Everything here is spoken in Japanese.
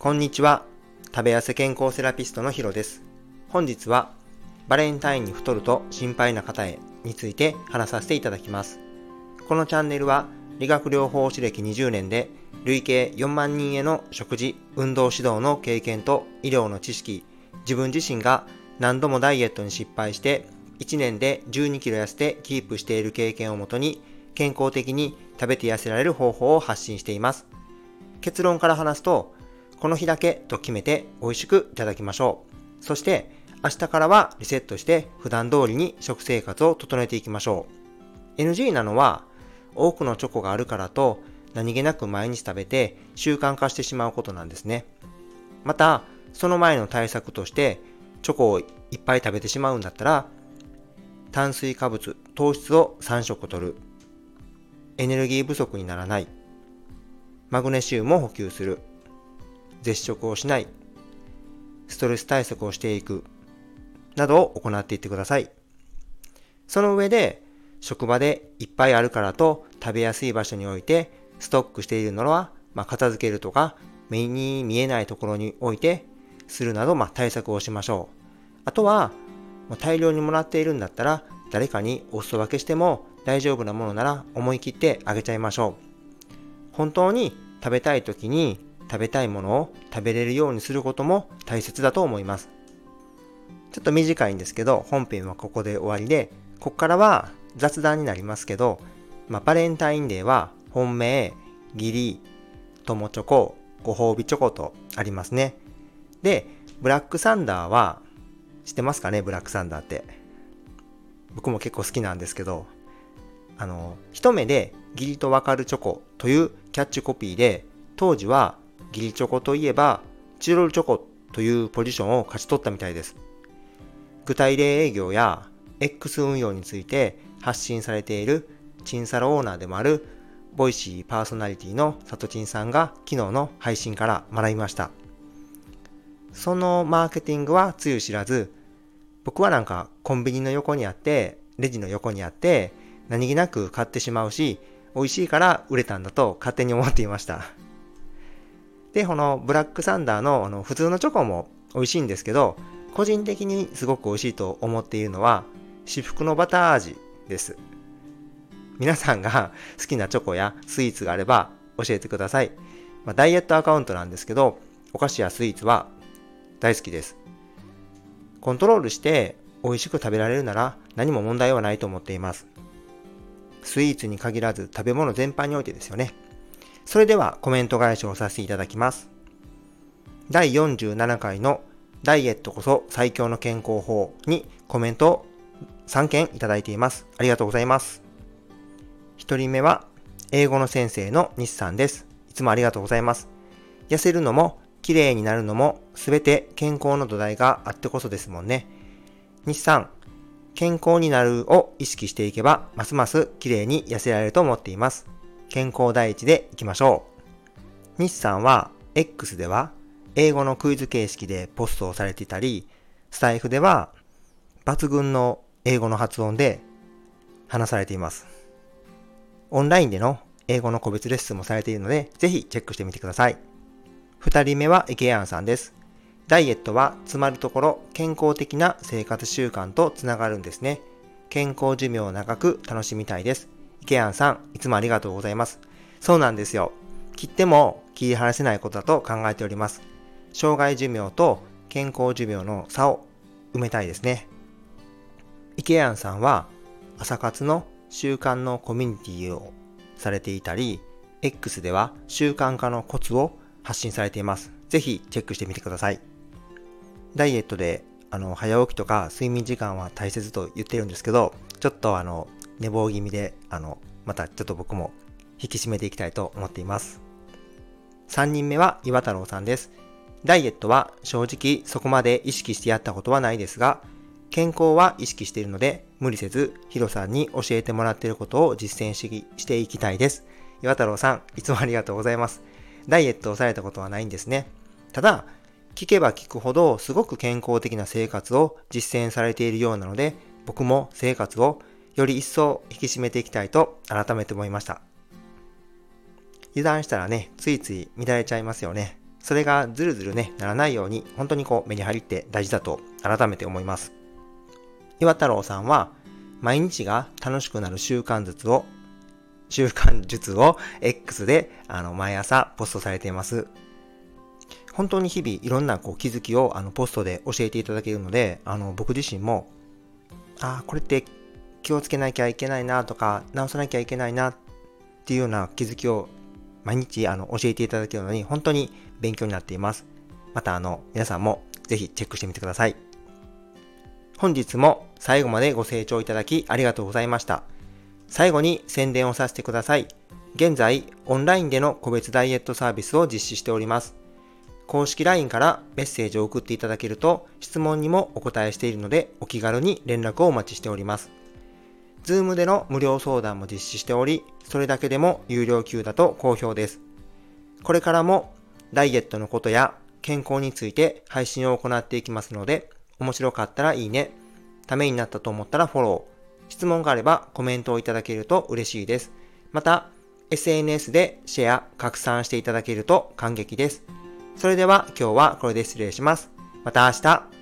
こんにちは。食べ痩せ健康セラピストのヒロです。本日は、バレンタインに太ると心配な方へについて話させていただきます。このチャンネルは、理学療法士歴20年で、累計4万人への食事、運動指導の経験と医療の知識、自分自身が何度もダイエットに失敗して、1年で12キロ痩せてキープしている経験をもとに、健康的に食べて痩せられる方法を発信しています。結論から話すと、この日だけと決めて美味しくいただきましょう。そして明日からはリセットして普段通りに食生活を整えていきましょう。NG なのは多くのチョコがあるからと何気なく毎日食べて習慣化してしまうことなんですね。また、その前の対策としてチョコをいっぱい食べてしまうんだったら炭水化物、糖質を3食摂る。エネルギー不足にならない。マグネシウムを補給する。絶食をしない、ストレス対策をしていく、などを行っていってください。その上で、職場でいっぱいあるからと食べやすい場所に置いてストックしているのは、まあ、片付けるとか目に見えないところに置いてするなど、まあ、対策をしましょう。あとは、大量にもらっているんだったら誰かにお裾分けしても大丈夫なものなら思い切ってあげちゃいましょう。本当に食べたい時に食べたいものを食べれるようにすることも大切だと思います。ちょっと短いんですけど、本編はここで終わりで、ここからは雑談になりますけど、まあ、バレンタインデーは本命、義理、友チョコ、ご褒美チョコとありますね。で、ブラックサンダーは、知ってますかね？ブラックサンダーって。僕も結構好きなんですけど、あの、一目で義理とわかるチョコというキャッチコピーで、当時はギリチョコといえば、チロルチョコというポジションを勝ち取ったみたいです。具体例営業や X 運用について発信されているチンサロオーナーでもあるボイシーパーソナリティのサトチンさんが昨日の配信から学びました。そのマーケティングはつゆ知らず、僕はなんかコンビニの横にあって、レジの横にあって、何気なく買ってしまうし、美味しいから売れたんだと勝手に思っていました。で、このブラックサンダーのあの普通のチョコも美味しいんですけど、個人的にすごく美味しいと思っているのは、至福のバター味です。皆さんが好きなチョコやスイーツがあれば教えてください。まあ、ダイエットアカウントなんですけど、お菓子やスイーツは大好きです。コントロールして美味しく食べられるなら何も問題はないと思っています。スイーツに限らず食べ物全般においてですよね。それではコメント返しをさせていただきます。第47回のダイエットこそ最強の健康法にコメントを3件いただいています。ありがとうございます。1人目は英語の先生の西さんです。いつもありがとうございます。痩せるのも綺麗になるのも全て健康の土台があってこそですもんね。西さん、健康になるを意識していけばますます綺麗に痩せられると思っています。健康第一でいきましょう。西さんは X では英語のクイズ形式でポストをされていたり、スタイフでは抜群の英語の発音で話されています。オンラインでの英語の個別レッスンもされているので、ぜひチェックしてみてください。二人目は池谷さんです。ダイエットはつまるところ健康的な生活習慣とつながるんですね。健康寿命を長く楽しみたいです。ケアンさん、いつもありがとうございます。そうなんですよ。切っても切り離せないことだと考えております。障害寿命と健康寿命の差を埋めたいですね。イケアンさんは朝活の習慣のコミュニティをされていたり、X では習慣化のコツを発信されています。ぜひチェックしてみてください。ダイエットであの早起きとか睡眠時間は大切と言ってるんですけど、ちょっとあの寝坊気味で、あの、またちょっと僕も引き締めていきたいと思っています。3人目は岩太郎さんです。ダイエットは正直そこまで意識してやったことはないですが、健康は意識しているので、無理せずヒロさんに教えてもらっていることを実践していきたいです。岩太郎さん、いつもありがとうございます。ダイエットをされたことはないんですね。ただ、聞けば聞くほどすごく健康的な生活を実践されているようなので、僕も生活をより一層引き締めていきたいと改めて思いました。油断したらね、ついつい乱れちゃいますよね。それがずるずるね、ならないように、本当にこう目に入って大事だと改めて思います。岩太郎さんは、毎日が楽しくなる習慣術を、習慣術を X であの毎朝ポストされています。本当に日々いろんなこう気づきをあのポストで教えていただけるので、あの僕自身も、ああ、これって気をつけなきゃいけないなとか、直さなきゃいけないなっていうような気づきを毎日あの教えていただけるのに本当に勉強になっています。またあの皆さんもぜひチェックしてみてください。本日も最後までご清聴いただきありがとうございました。最後に宣伝をさせてください。現在、オンラインでの個別ダイエットサービスを実施しております。公式 LINE からメッセージを送っていただけると質問にもお答えしているのでお気軽に連絡をお待ちしております。Zoom での無料相談も実施しており、それだけでも有料級だと好評です。これからもダイエットのことや健康について配信を行っていきますので、面白かったらいいね、ためになったと思ったらフォロー、質問があればコメントをいただけると嬉しいです。また、SNS でシェア、拡散していただけると感激です。それでは今日はこれで失礼します。また明日。